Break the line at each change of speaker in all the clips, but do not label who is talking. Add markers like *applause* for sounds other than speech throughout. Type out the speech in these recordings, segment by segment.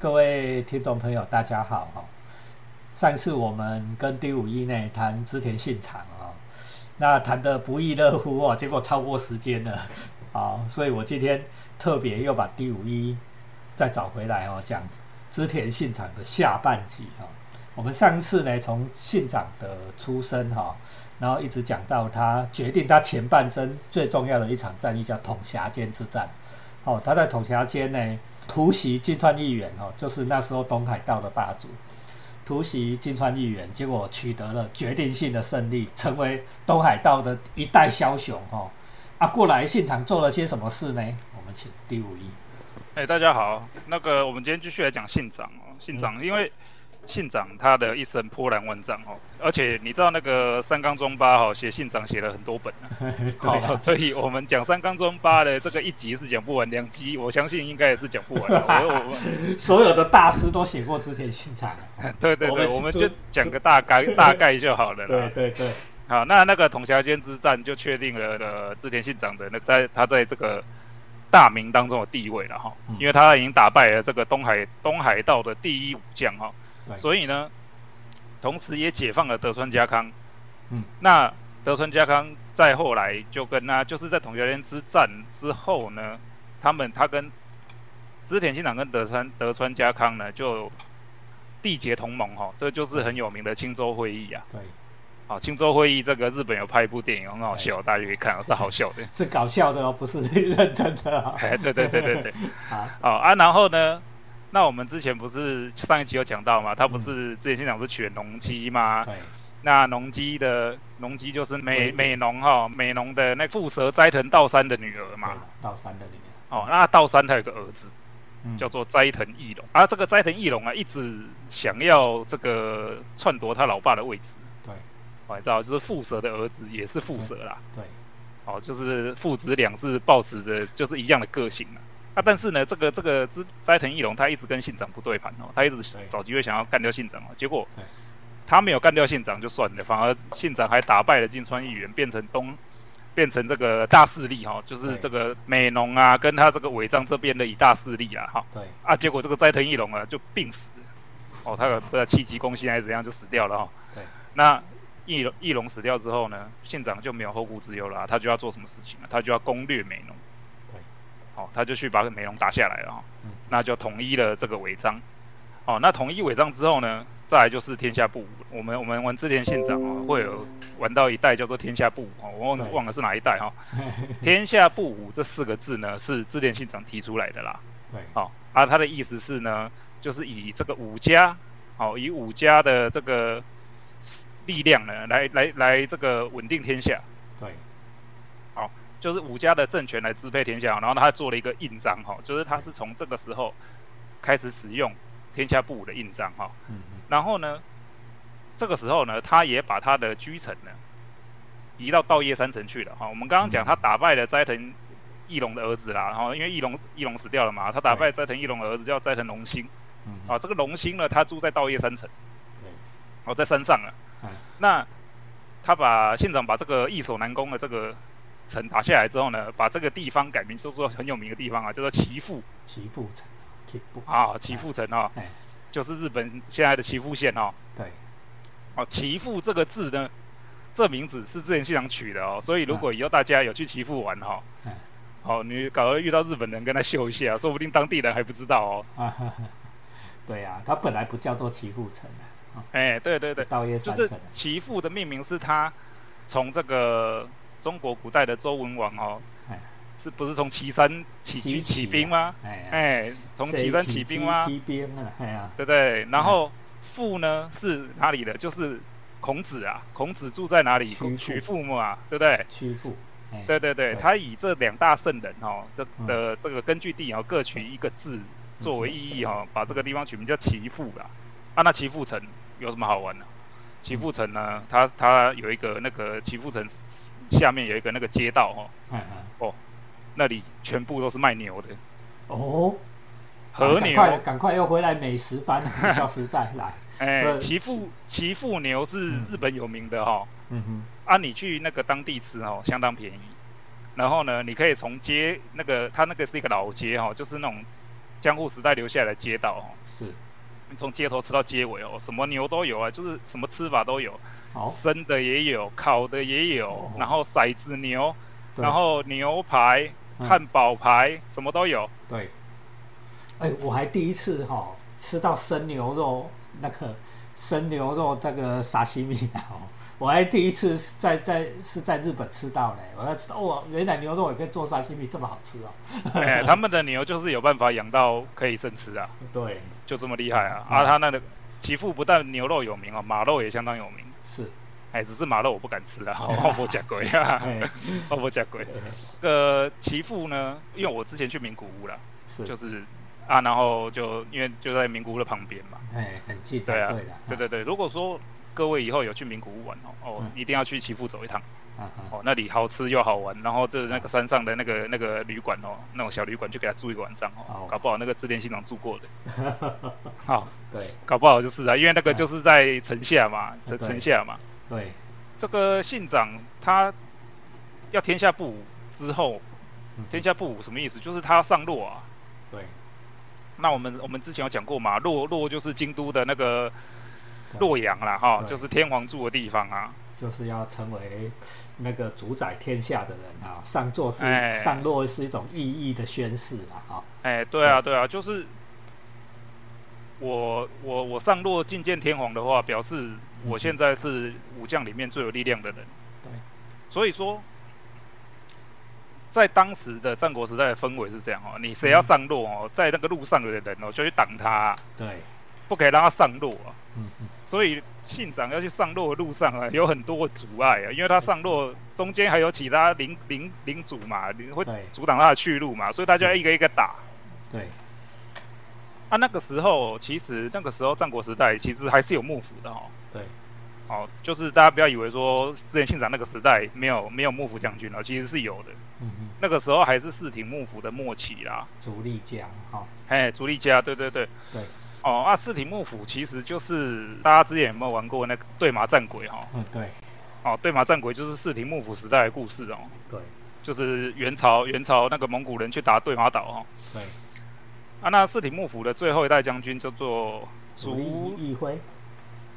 各位听众朋友，大家好哈。上次我们跟第五一呢谈织田信长啊，那谈的不亦乐乎哦，结果超过时间了 *laughs* 啊，所以我今天特别又把第五一再找回来哦，讲织田信长的下半集哈。我们上次呢从信长的出生哈，然后一直讲到他决定他前半生最重要的一场战役叫统辖间之战。哦，他在统辖间呢突袭金川议员哦，就是那时候东海道的霸主。突袭金川议员，结果取得了决定性的胜利，成为东海道的一代枭雄。哦啊，过来现场做了些什么事呢？我们请第五一。
哎，大家好，那个我们今天继续来讲信长哦，信长因为。信长他的一生波澜万丈哦，而且你知道那个三纲中八哈写信长写了很多本呢，*laughs* 好，所以我们讲三纲中八的这个一集是讲不完，两集我相信应该也是讲不完。*laughs* 我
所有的大师都写过织田信长，*laughs*
对对对，我们就讲个大概大概就好了。
对对对，
好，那那个统辖间之战就确定了的织田信长的那在他在这个大名当中的地位了哈，因为他已经打败了这个东海东海道的第一武将哈。所以呢，同时也解放了德川家康。嗯，那德川家康再后来就跟那就是在统辖间之战之后呢，他们他跟织田信长跟德川德川家康呢就缔结同盟哈，这就是很有名的青州会议啊。
对，
好，青州会议这个日本有拍一部电影很好笑，大家可以看，是好笑的，*laughs*
是搞笑的哦，不是认真的。
哎，对对对对对，*laughs* 好啊，然后呢？那我们之前不是上一集有讲到嘛？他不是之前现场不是娶了农姬吗？
对。
那农姬的农姬就是美美浓哈，美浓的那蝮蛇斋藤道三的女儿嘛。
道三的女
儿。哦，那道三他有个儿子，叫做斋藤义龙。啊，这个斋藤义龙啊，一直想要这个篡夺他老爸的位置。
对。
我知道，就是蝮蛇的儿子也是蝮蛇啦。
对。
哦，就是父子俩是抱持着就是一样的个性啊。啊，但是呢，这个这个之斋藤义龙他一直跟信长不对盘哦，他一直找机会想要干掉信长哦，结果他没有干掉信长就算了，反而信长还打败了金川议员，变成东变成这个大势力哈，就是这个美浓啊，跟他这个尾张这边的一大势力啊哈。
对。
啊，结果这个斋藤义龙啊就病死，哦，他不知道气急攻心还是怎样就死掉了哈。
对。
那义龙义龙死掉之后呢，县长就没有后顾之忧了，他就要做什么事情了？他就要攻略美浓。哦，他就去把美容打下来了哈，那就统一了这个违章。哦，那统一违章之后呢，再来就是天下不武。我们我们玩织田信长哦，会有玩到一代叫做天下不武哦，我忘忘了是哪一代哈。*laughs* 天下不武这四个字呢，是织田信长提出来的啦。
对，
好，啊，他的意思是呢，就是以这个武家，哦，以武家的这个力量呢，来来来这个稳定天下。
对。
就是武家的政权来支配天下，然后他做了一个印章哈，就是他是从这个时候开始使用天下布武的印章哈。然后呢，这个时候呢，他也把他的居城呢移到稻叶山城去了哈。我们刚刚讲他打败了斋藤义龙的儿子啦，然后因为义龙义龙死掉了嘛，他打败斋藤义龙的儿子叫斋藤龙兴。嗯。啊，这个龙兴呢，他住在稻叶山城。哦，在山上了。嗯。那他把县长把这个易守难攻的这个。城打下来之后呢，把这个地方改名，说说很有名的地方啊，叫做岐阜。
岐阜城，岐阜
啊，岐阜城啊，就是日本现在的岐阜县哦。
对。
哦，岐阜这个字呢，这名字是之前县长取的哦，所以如果以后大家有去岐阜玩哈，哦，你搞到遇到日本人跟他秀一下，说不定当地人还不知道哦。*laughs* 啊
对呀，它本来不叫做岐阜城
啊。哎，对对对，就是岐阜的命名是他从这个。中国古代的周文王哦，是不是从岐山起起兵吗？哎，从岐山起兵吗？
起兵啊，哎呀，
对不对？然后父呢是哪里的？就是孔子啊，孔子住在哪里？曲阜嘛，对不对？
曲阜，
对对对，他以这两大圣人哦，这的这个根据地哦，各取一个字作为意义哈，把这个地方取名叫岐阜啦。啊，那岐阜城有什么好玩的？岐阜城呢，它它有一个那个岐阜城。下面有一个那个街道哈，哦，那里全部都是卖牛的，
哦，
和牛，
赶快又回来美食番，*laughs* 比较实在来。
哎，岐阜岐阜牛是日本有名的哈，嗯哼，啊，你去那个当地吃哦，相当便宜。然后呢，你可以从街那个，它那个是一个老街哈，就是那种江户时代留下来的街道哦，
是，
你从街头吃到街尾哦，什么牛都有啊，就是什么吃法都有，
好，
生的也有，烤的也有
哦，
然后骰子牛，然后牛排、
嗯。
汉堡排，什么都有。
对，哎，我还第一次哈、吃到生牛肉那个生牛肉那个沙西米啊哦，*laughs* 我还第一次是在在是在日本吃到嘞，我才知道哇，原来牛肉也可以做沙西米这么好吃哦。
哎，他们的牛就是有办法养到可以生吃啊，*laughs*
对，
就这么厉害啊！
嗯
啊，他那个岐阜不但牛肉有名哦，马肉也相当有名。
是，
哎，只是马肉我不敢吃啊，*laughs* 我不假鬼啊，
哎，
我不假鬼。这个岐阜呢，因为我之前去名古屋了，
是，
就是啊，然后就因为就在名古屋的旁边嘛，
哎，很近才
对啊
对
对对。如果说各位以后有去名古屋玩哦，哦
嗯，
一定要去岐阜走一趟。哦，那里好吃又好玩，然后就是那个山上的那个那个旅馆哦，那种小旅馆就给他住一个晚上哦
哦，
搞不好那个织田信长住过的，好，*laughs*
对。
搞不好就是啊，因为那个就是在城下嘛，城城下嘛，
对，
这个信长他要天下不武之后，
嗯
天下不武什么意思？就是他要上洛啊。
对，
那我们我们之前有讲过嘛，洛洛就是京都的那个
对
洛阳啦，哈，就是天皇住的地方啊。
就是要成为那个主宰天下的人啊，上座是、
哎
上落是一种意义的宣誓啊，哈、
哎，对啊，对啊，就是我我我上落觐见天皇的话，表示我现在是武将里面最有力量的人。
对，
所以说，在当时的战国时代的氛围是这样哦，你谁要上洛哦，在那个路上的人哦，就去挡他，
对，
不可以让他上路啊。
嗯嗯，
所以信长要去上路的路上啊，有很多阻碍啊，因为他上路中间还有其他领领领主嘛，会阻挡他的去路嘛，所以他就要一个一个打。
对，
啊，那个时候其实那个时候战国时代其实还是有幕府的哦。
对，
哦，就是大家不要以为说之前信长那个时代没有没有幕府将军了，其实是有的。
嗯嗯，
那个时候还是四挺幕府的末期啦。
主力家，哈、
哎，足利家，对对对。
对，
哦，啊，四体幕府其实就是大家之前有没有玩过那个对马战鬼哈、
嗯对，
哦，对马战鬼就是四体幕府时代的故事哦，
对，
就是元朝元朝那个蒙古人去打对马岛哈、
对，
啊，那四体幕府的最后一代将军叫做足
义辉，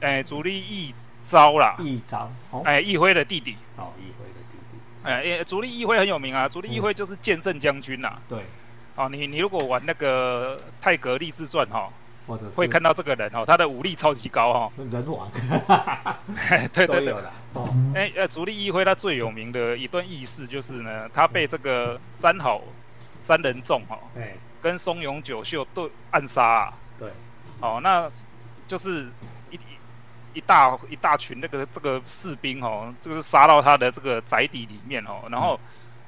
哎足利义昭啦，
义昭，哦，
哎义辉的弟弟，
哦，义辉的弟弟，
哎哎足利义辉很有名啊，足利义辉就是剑圣将军呐、
对，
哦，你你如果玩那个泰格励志传哈、
或者是
会看到这个人哦，他的武力超级高哦、
人王，*laughs*
对对对
都有，了，哦，
哎呃，足利义辉他最有名的一段轶事就是呢，他被这个三好三人众哈、跟松永久秀对暗杀啊，
对，
哦，那就是一一一大一大群那个这个士兵哦，这个是杀到他的这个宅邸里面哦，然后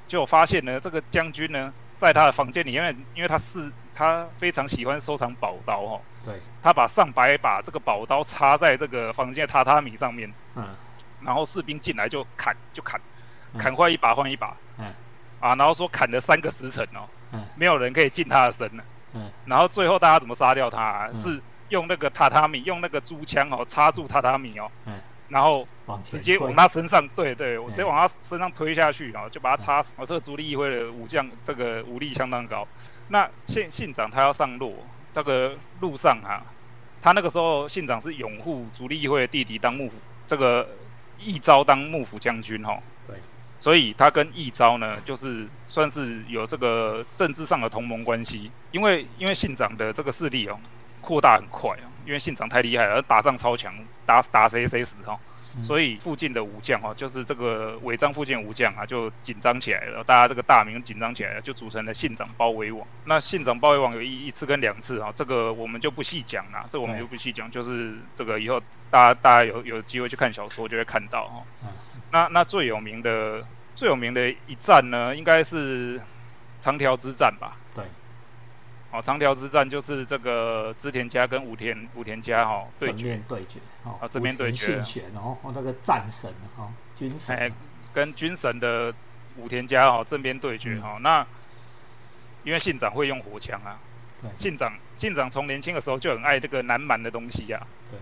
就发现呢，这个将军呢，在他的房间里面，因为他是他非常喜欢收藏宝刀哦，
对，
他把上百把这个宝刀插在这个房间的榻榻米上面，
嗯。
然后士兵进来就砍就砍，
嗯。
砍坏一把换一把，
嗯。
啊，然后说砍了三个时辰哦，
嗯。
没有人可以近他的身呢。
嗯，
然后最后大家怎么杀掉他、啊？
嗯。
是用那个榻榻米，用那个珠枪哦插住榻榻米哦，
嗯。
然后直接往他身上，对对，我
嗯。
直接往他身上推下去，然后就把他插死。哦，这个足利义辉的武将，这个武力相当高。那信信长他要上路，那个路上啊，他那个时候信长是拥护足利义会的弟弟当幕府，这个义昭当幕府将军哈、哦。
对。
所以他跟义昭呢，就是算是有这个政治上的同盟关系，因为因为信长的这个势力哦扩大很快啊，因为信长太厉害了，打仗超强，打打谁谁死哈、
嗯
所以附近的武将哈，就是这个违章附近武将啊，就紧张起来了，大家这个大名紧张起来了，就组成了信长包围网。那信长包围网有一一次跟两次啊，这个我们就不细讲了，这个我们就不细讲，就是这个以后大家大家有有机会去看小说就会看到哈。
嗯
那那最有名的最有名的一战呢，应该是长条之战吧？
对，
哦，长条之战就是这个织田家跟武田武田家哈、对
正
决，
面对决，哦，
啊这边对决
信玄哦，哦那个战神哦，军神
哎，跟军神的武田家哦、正边对决
嗯。
哈、那因为信长会用火枪啊，
对，
信长信长从年轻的时候就很爱这个南蛮的东西啊，
对，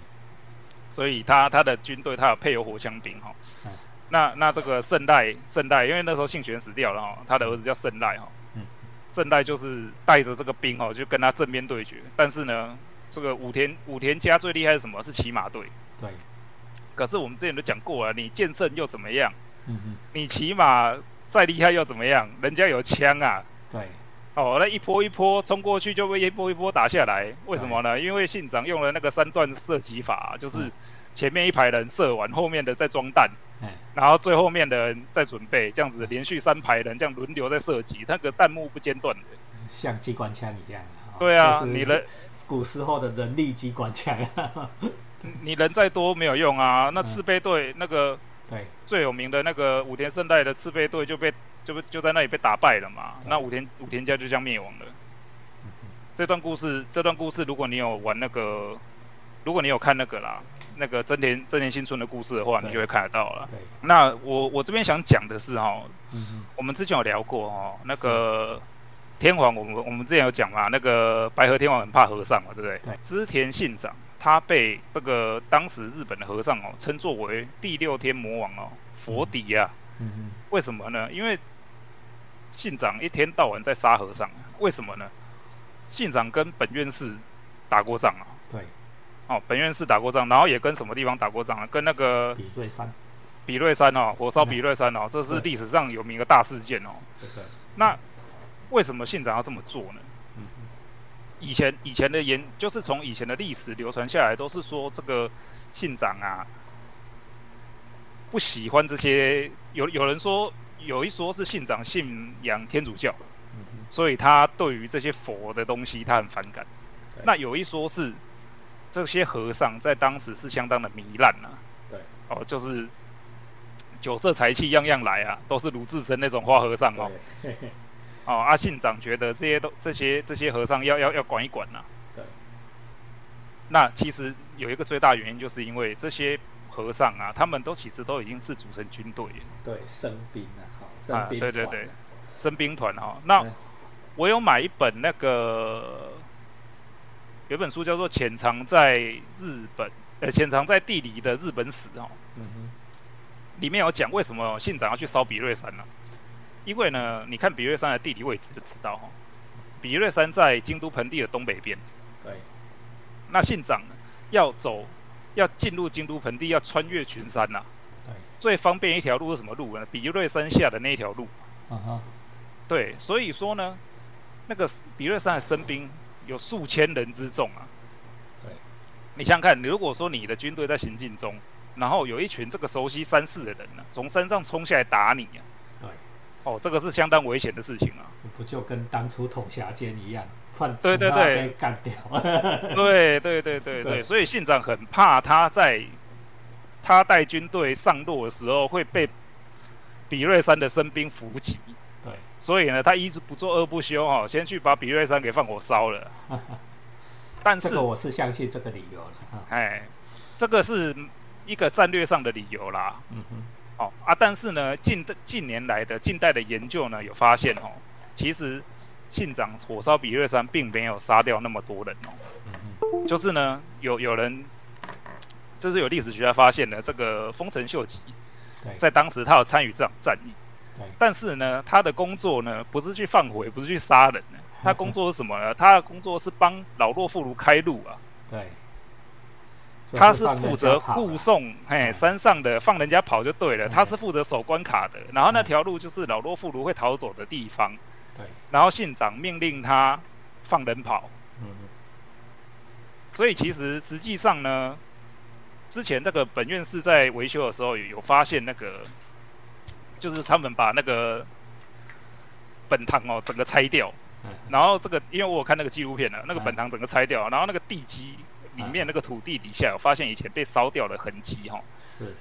所以他他的军队他有配有火枪兵哈、
嗯。
那那这个圣代圣代，因为那时候信玄死掉了哈、他的儿子叫圣代哈、
嗯
圣代就是带着这个兵哦，就跟他正面对决。但是呢，这个武田武田家最厉害是什么？是骑马队。
对。
可是我们之前都讲过了，你剑圣又怎么样？
嗯嗯。
你骑马再厉害又怎么样？人家有枪啊。
对。
哦，那一波一波冲过去就被一波一波打下来，为什么呢？因为信长用了那个三段射击法，就是前面一排人射完，后面的再装弹，然后最后面的人再准备，这样子连续三排人这样轮流在射击，那个弹幕不间断的，
像机关枪一样。
对啊，你人
古时候的人力机关枪，*laughs*
你人再多没有用啊。那赤背队那个
对
最有名的那个武田胜代的赤背队就被。就不就在那里被打败了嘛？那武田武田家就这样灭亡了。这段故事，这段故事，如果你有玩那个，如果你有看那个啦，那个真田真田新村的故事的话，你就会看得到了。那我我这边想讲的是哈，我们之前有聊过哈，那个天皇，我们我们之前有讲嘛，那个白河天皇很怕和尚嘛，对不对？
对。
织田信长他被这个当时日本的和尚哦称作为第六天魔王哦，佛底呀。
嗯嗯。
为什么呢？因为信长一天到晚在杀和尚，为什么呢？信长跟本院士打过仗啊。
对。
哦，本院士打过仗，然后也跟什么地方打过仗啊？跟那个
比瑞山。
比瑞山哦，火烧比瑞山哦，这是历史上有名的大事件哦。
对对。
那为什么信长要这么做呢？
嗯
以前以前的言，就是从以前的历史流传下来，都是说这个信长啊，不喜欢这些。有有人说。有一说是信长信仰天主教，所以他对于这些佛的东西他很反感。那有一说是这些和尚在当时是相当的糜烂啊。
对，
哦，就是酒色财气样样来啊，都是鲁智深那种花和尚哦。*laughs* 哦，阿信长觉得这些都这些这些和尚要要要管一管呐。
对。
那其实有一个最大原因，就是因为这些和尚啊，他们都其实都已经是组成军队。
对，生兵啊。
啊，对对对，生兵团哈。那我有买一本那个，有本书叫做《潜藏在日本》呃，潜藏在地理的日本史
哦。
里面有讲为什么信长要去烧比瑞山呢？因为呢，你看比瑞山的地理位置就知道哈。比瑞山在京都盆地的东北边。
对。
那信长要走，要进入京都盆地，要穿越群山呐。最方便一条路是什么路呢？比瑞山下的那一条路。
啊哈。
对，所以说呢，那个比瑞山的生兵有数千人之众啊。
对。
你想想看，如果说你的军队在行进中，然后有一群这个熟悉山势的人呢，从山上冲下来打你啊。
对。
哦，这个是相当危险的事情啊。
不就跟当初统辖间一样，换
对对对
被干掉。
对对对对对，所以信长很怕他在。他带军队上路的时候会被比瑞山的生兵伏击，
对，
所以呢，他一直不做二不休哈，先去把比瑞山给放火烧了。*laughs* 但是
这个我是相信这个理由了。
哎，这个是一个战略上的理由啦。
嗯哼。
哦啊，但是呢，近近年来的近代的研究呢，有发现哦，其实信长火烧比瑞山并没有杀掉那么多人哦。
嗯哼。
就是呢，有有人。这是有历史学家发现的，这个丰臣秀吉，在当时他有参与这场战役，但是呢，他的工作呢不是去放火，也不是去杀人呢，*laughs* 他工作是什么呢？他的工作是帮老弱妇孺开路啊。
对，
他是负责护送，嘿，山上的放人家跑就对了，他是负责守关卡的，然后那条路就是老弱妇孺会逃走的地方。
对，
然后信长命令他放人跑。
嗯，
所以其实实际上呢。之前那个本院士在维修的时候，有发现那个，就是他们把那个本堂哦整个拆掉，然后这个因为我有看那个纪录片了，那个本堂整个拆掉，然后那个地基里面那个土地底下，有发现以前被烧掉的痕迹哈，
是，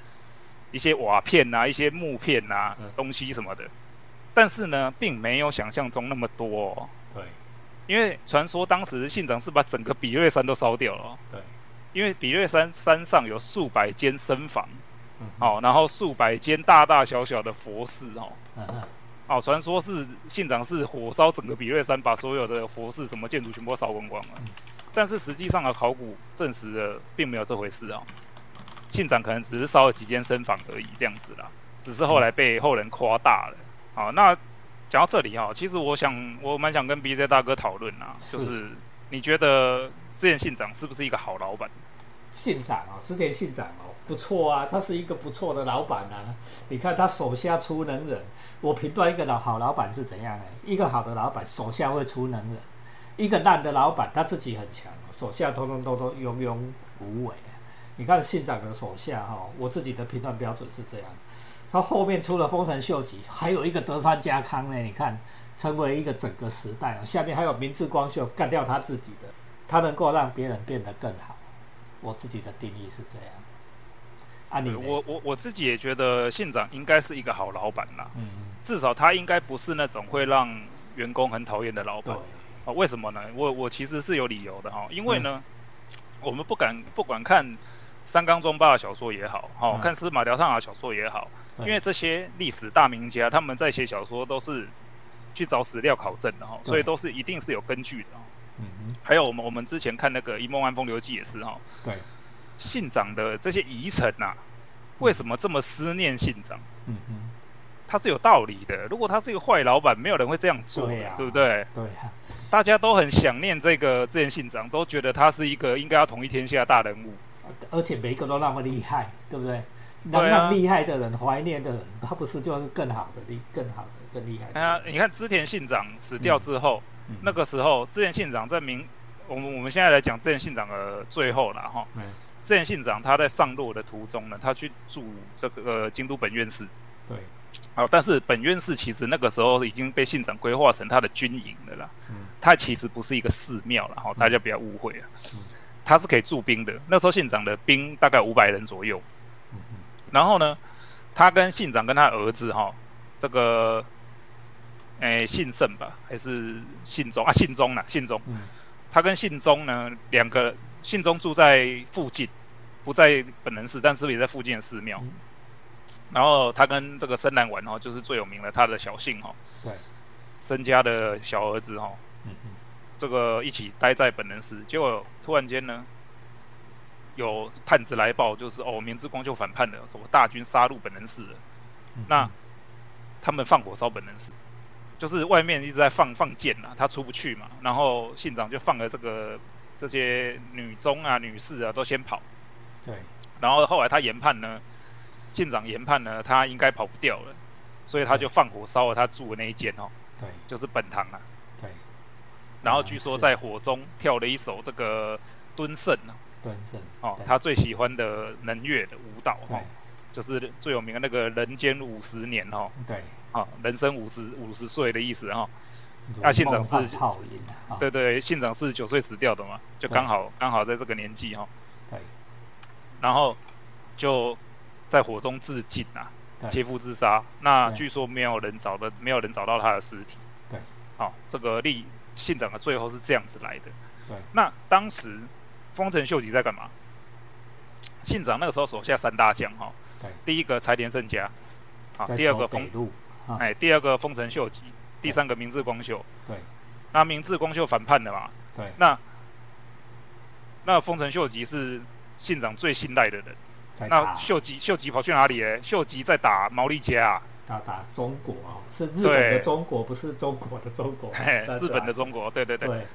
一些瓦片呐，一些木片呐，东西什么的，但是呢，并没有想象中那么多，
对，
因为传说当时信长是把整个比瑞山都烧掉了，
对。
因为比瑞山山上有数百间僧房，哦，然后数百间大大小小的佛寺哦，哦，传说是信长是火烧整个比瑞山，把所有的佛寺什么建筑全部烧光光了。但是实际上的考古证实了，并没有这回事啊。信长可能只是烧了几间僧房而已，这样子啦，只是后来被后人夸大了。好，那讲到这里哈，其实我想我蛮想跟 BJ 大哥讨论啊，就是你觉得这件信长是不是一个好老板？
信长哦，织田信长哦，不错啊，他是一个不错的老板啊。你看他手下出能人，我评断一个老好老板是怎样的？一个好的老板手下会出能人，一个烂的老板他自己很强，手下通通都都庸庸无为。你看信长的手下哈，我自己的评断标准是这样。他后面出了丰臣秀吉，还有一个德川家康呢。你看，成为一个整个时代下面还有明智光秀干掉他自己的，他能够让别人变得更好。我自己的定义是这样。啊，你
我我我自己也觉得县长应该是一个好老板啦。嗯至少他应该不是那种会让员工很讨厌的老板。啊，为什么呢？我我其实是有理由的哈。因为呢，我们不敢不管看三冈中八的小说也好，哈，看司马辽太郎的小说也好，因为这些历史大名家他们在写小说都是去找史料考证的哈，所以都是一定是有根据的。嗯还有我们我们之前看那个《一梦安风流记》也是哈。
对。
信长的这些遗臣呐，为什么这么思念信长？嗯哼。他是有道理的。如果他是一个坏老板，没有人会这样做，对不对？
对呀。
大家都很想念这个之前信长，都觉得他是一个应该要统一天下的大人物。
而且每一个都那么厉害，对不对？能让厉害的人怀念的人，他不是就是更好的厉、更好的、更厉害？
啊，你看织田信长死掉之后。那个时候，之前信长在明，我们我们现在来讲之前信长的最后了哈。之前信长他在上路的途中呢，他去住这个京都本院寺。
对。
好，但是本院寺其实那个时候已经被信长规划成他的军营的啦。嗯。它其实不是一个寺庙了哈，大家不要误会啊。嗯。它是可以驻兵的，那时候信长的兵大概五百人左右。嗯然后呢，他跟信长跟他儿子哈，这个。哎，信胜吧，还是信宗啊？信中呢？信宗，他跟信宗呢，两个信宗住在附近，不在本能寺，但是也在附近的寺庙。然后他跟这个深蓝丸哦，就是最有名的他的小姓哦，
对，
申家的小儿子哦，嗯嗯，这个一起待在本能寺，结果突然间呢，有探子来报，就是哦，明智光秀反叛了，什么大军杀入本能寺了，那他们放火烧本能寺。就是外面一直在放放箭啊，他出不去嘛，然后信长就放了这个这些女中啊、女士啊都先跑，
对，
然后后来他研判呢，信长研判呢，他应该跑不掉了，所以他就放火烧了他住的那一间哦，
对，
就是本堂啊，
对，
然后据说在火中跳了一首这个敦盛啊，
敦盛
哦，他最喜欢的能乐的舞蹈哦，就是最有名的那个人间五十年哦，
对。
啊，人生五十五十岁的意思哈。那县长是，*laughs* 对对，县长四十九岁死掉的嘛，就刚好刚好在这个年纪哈。
对。
然后就在火中自尽呐，切腹自杀。那据说没有人找的，没有人找到他的尸体。
对。
好，这个立县长的最后是这样子来的。
对。
那当时丰臣秀吉在干嘛？县长那个时候手下三大将哈。
对。
第一个柴田胜家，好，第二个丰。哎，第二个丰臣秀吉，第三个明治光秀。
对。
那明治光秀反叛了嘛？
对。
那那丰臣秀吉是信长最信赖的人。那秀吉秀吉跑去哪里？哎，秀吉在打毛利家啊。
打打中国啊，是日本的中国，不是中国的中国。
日本的中国，对对对。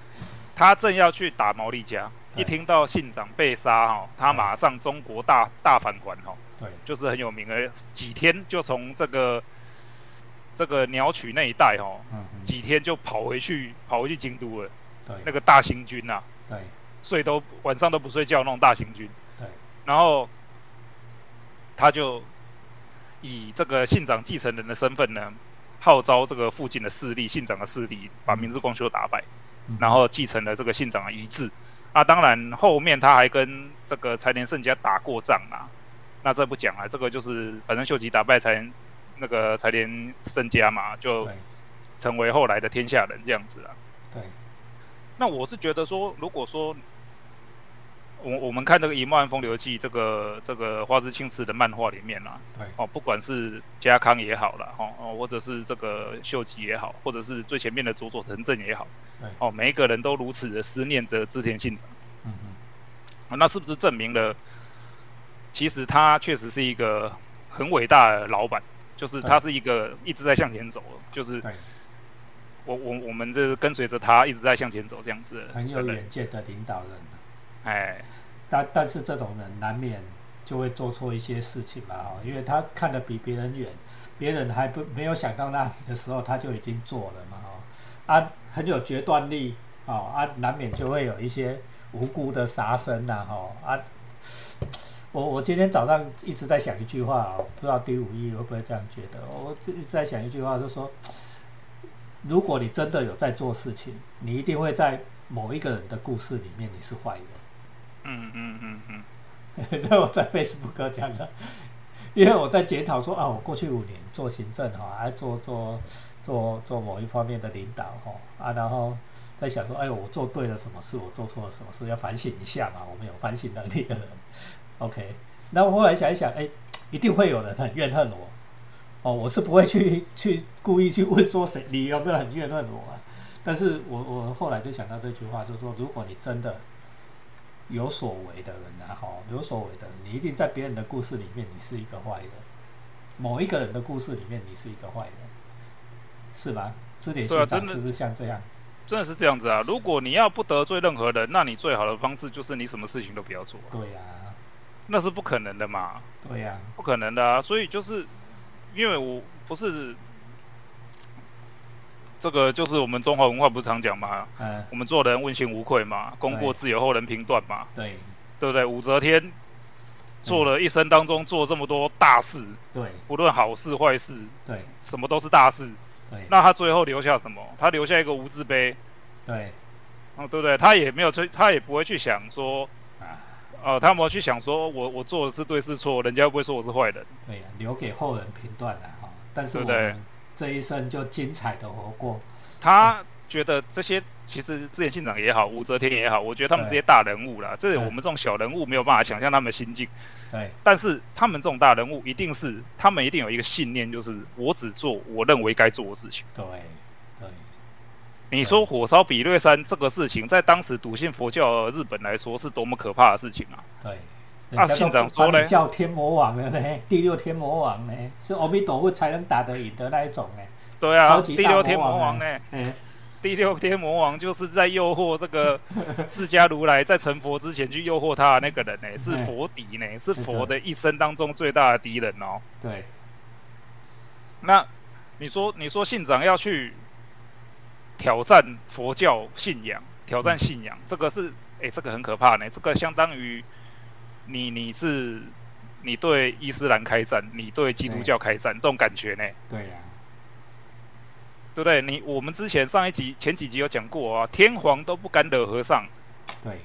他正要去打毛利家，一听到信长被杀哈，他马上中国大大反还哈。
对。
就是很有名的，几天就从这个。这个鸟取那一带哦，几天就跑回去，跑回去京都了。
对，
那个大行军呐，
对，
睡都晚上都不睡觉那种大行军。
对，
然后他就以这个信长继承人的身份呢，号召这个附近的势力，信长的势力，把明治光秀打败，然后继承了这个信长的遗志。啊，当然后面他还跟这个柴田胜家打过仗啊，那这不讲了，这个就是反正秀吉打败柴。那个柴田身家嘛，就成为后来的天下人这样子啊。
对。
那我是觉得说，如果说我我们看这个《一漫风流记》这个这个花之青瓷的漫画里面啊，
对
哦，不管是家康也好了，哦哦，或者是这个秀吉也好，或者是最前面的佐佐成正也好，
对
哦，每一个人都如此的思念着织田信长。嗯嗯。那是不是证明了，其实他确实是一个很伟大的老板？就是他是一个一直在向前走，就是我我我们这跟随着他一直在向前走，这样子
很有远见的领导人。
哎，
但但是这种人难免就会做错一些事情嘛，哈，因为他看得比别人远，别人还不没有想到那里的时候，他就已经做了嘛，哈，啊，很有决断力，哦，啊，难免就会有一些无辜的杀生呐，哈，啊。我我今天早上一直在想一句话啊，不知道第五义会不会这样觉得？我一直在想一句话，就说：如果你真的有在做事情，你一定会在某一个人的故事里面你是坏人。
嗯嗯嗯
嗯。*laughs* 这我在 Facebook 讲的，因为我在检讨说啊，我过去五年做行政哈，还做做做做某一方面的领导哈啊，然后在想说，哎呦，我做对了什么事？我做错了什么事？要反省一下嘛。我们有反省能力的人。OK，那我后来想一想，哎，一定会有人很怨恨我，哦，我是不会去 *laughs* 去故意去问说谁你有没有很怨恨我啊？但是我我后来就想到这句话，就是说，如果你真的有所为的人啊，哈，有所为的，你一定在别人的故事里面你是一个坏人，某一个人的故事里面你是一个坏人，是吧？这点欣赏是不是像这样？
真的是这样子啊！如果你要不得罪任何人，那你最好的方式就是你什么事情都不要做。
对呀。
那是不可能的嘛？
对呀，
不可能的啊！所以就是，因为我不是这个，就是我们中华文化不是常讲嘛？嗯，我们做人问心无愧嘛，功过自有后人评断嘛。
对，
对不对？武则天做了一生当中做这么多大事，
对，
不论好事坏事，
对，
什么都是大事。
对，
那他最后留下什么？他留下一个无字碑。
对，
嗯，对不对？他也没有去，他也不会去想说。哦，他们去想说，我我做的是对是错，人家不会说我是坏人。
对呀，留给后人评断了哈。但是我们这一生就精彩的活过。
他觉得这些其实之前县长也好，武则天也好，我觉得他们这些大人物啦，这我们这种小人物没有办法想象他们的心境。
对。
但是他们这种大人物，一定是他们一定有一个信念，就是我只做我认为该做的事情。
对。
你说火烧比略山这个事情，在当时笃信佛教日本来说，是多么可怕的事情啊！
对，
那信长说呢，
叫天魔王了呢，第六天魔王呢，是阿弥陀佛才能打得赢的那一种呢。
对啊，第六天魔王呢，第六天魔王就是在诱惑这个 *laughs* 释迦如来在成佛之前去诱惑他的那个人呢，是佛敌呢，是佛的一生当中最大的敌人哦。
对。
那你说，你说信长要去？挑战佛教信仰，挑战信仰，这个是，哎，这个很可怕呢。这个相当于你，你是你对伊斯兰开战，你对基督教开战，这种感觉呢？
对呀，
对不对？你我们之前上一集、前几集有讲过啊，天皇都不敢惹和尚。
对。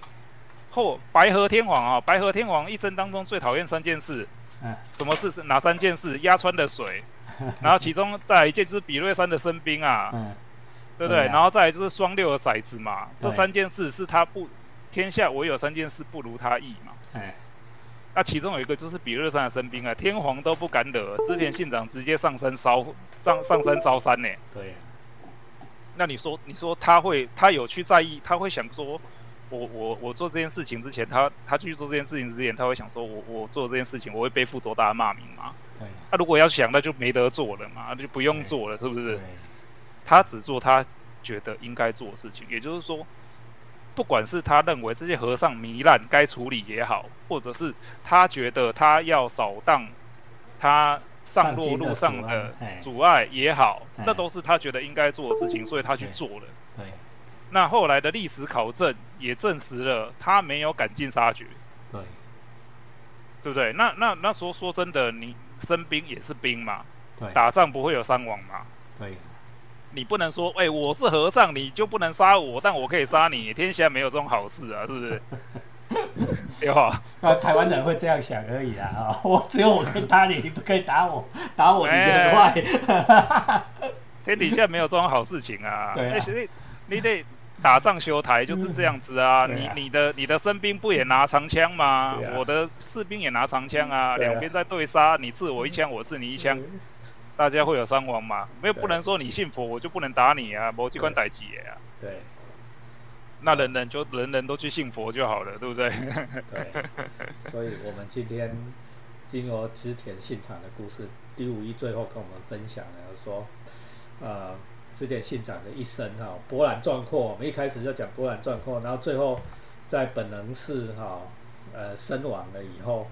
后白河天皇啊，白河天皇一生当中最讨厌三件事。嗯。什么事？是哪三件事？压川的水，然后其中再一件就是比瑞山的生兵啊。嗯。对不对？然后再来就是双六的骰子嘛，这三件事是他不天下唯有三件事不如他意嘛。哎，那其中有一个就是比勒山的生兵啊，天皇都不敢惹，之前信长直接上山烧上上山烧山呢。
对。
那你说，你说他会他有去在意？他会想说，我我我做这件事情之前，他他去做这件事情之前，他会想说我我做这件事情，我会背负多大的骂名吗？
对。
他如果要想，那就没得做了嘛，那就不用做了，是不是？他只做他觉得应该做的事情，也就是说，不管是他认为这些和尚糜烂该处理也好，或者是他觉得他要扫荡他上路路上的阻碍也好，那都是他觉得应该做的事情，所以他去做了。
对。
那后来的历史考证也证实了他没有赶尽杀绝。
对。
对不对？那那那说说真的，你生兵也是兵嘛？
对。
打仗不会有伤亡嘛？
对。
你不能说，哎，我是和尚，你就不能杀我，但我可以杀你。天下没有这种好事啊，是不是？*laughs* 有啊，
台湾人会这样想而已啊。*laughs* 我只有我可以打你，你不可以打我，打我你就很坏。*laughs*
天底下没有这种好事情啊。
对啊。
你得打仗修台就是这样子啊。你你的你的身兵不也拿长枪吗？我的士兵也拿长枪啊。两边在对杀，你刺我一枪，我刺你一枪。大家会有伤亡嘛？没有，不能说你信佛我就不能打你啊，某机关逮起啊。
对。
那人人就人人都去信佛就好了，对不对？
对。*laughs* 所以我们今天经由织田信长的故事，第五一最后跟我们分享了说，呃，织田信长的一生哈，波澜壮阔。我们一开始就讲波澜壮阔，然后最后在本能寺哈呃身亡了以后，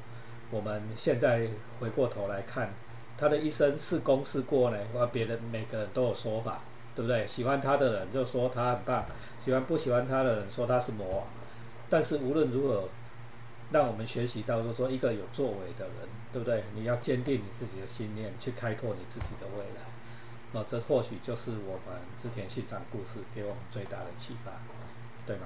我们现在回过头来看他的一生是功是过呢？哇，别人每个人都有说法，对不对？喜欢他的人就说他很棒，喜欢不喜欢他的人说他是魔。但是无论如何，让我们学习到，就是说一个有作为的人，对不对？你要坚定你自己的信念，去开拓你自己的未来。那这或许就是我们织田信长故事给我们最大的启发，对吗？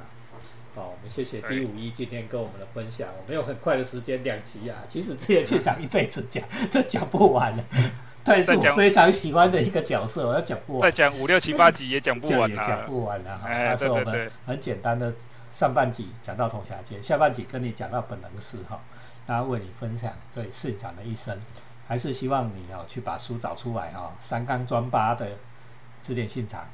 好，我们谢谢 D 五一今天跟我们的分享。我们有很快的时间两集啊，*laughs* 其实织田信长一辈子讲，*laughs* 这讲不完了。*laughs* 但是我非常喜欢的一个角色，我要讲不完。
再讲五六七八集也讲不完
了，讲不完了哈。
哎，
是我们很简单的上半集讲到铜霞界，下半集跟你讲到本能寺哈，那为你分享这信长的一生。还是希望你哦去把书找出来哈，三纲专八的字典信长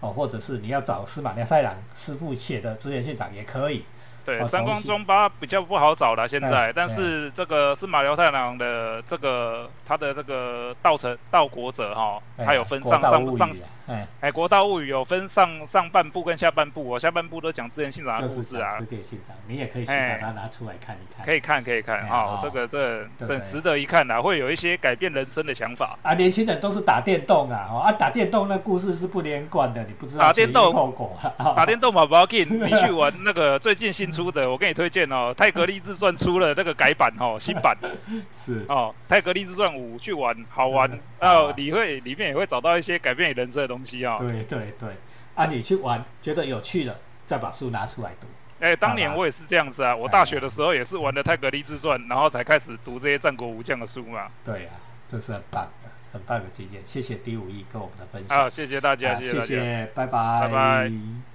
哦，或者是你要找司马辽太郎师傅写的资源现场也可以。
对，三光中八比较不好找了，现在，但是这个是马辽太郎的这个他的这个道成道国者哈，他有分上上上，哎，国道物语有分上上半部跟下半部，我下半部都讲自然信长的故事啊，
字典信长，你也可以去把它拿出来看一看，
可以看可以看哈，这个这这值得一看的，会有一些改变人生的想法。
啊，年轻人都是打电动啊，啊，打电动那故事是不连贯的，你不知道
打电动
后果，
打电动嘛不要紧，*laughs* 你去玩那个最近新出的，我给你推荐哦，《泰格利自传》出了那个改版哦，*laughs* 新版
是
哦，《泰格利自传五》去玩好玩哦，你会里面也会找到一些改变你人生的东西哦。
对对对，啊，你去玩觉得有趣了，再把书拿出来读。
哎，当年我也是这样子啊，我大学的时候也是玩的《泰格利自传》，然后才开始读这些战国武将的书嘛。
对啊，这是很棒的，很棒的经验。谢谢第五亿跟我们的分享。
好，谢谢大家，谢
谢，
谢
拜拜，
拜拜。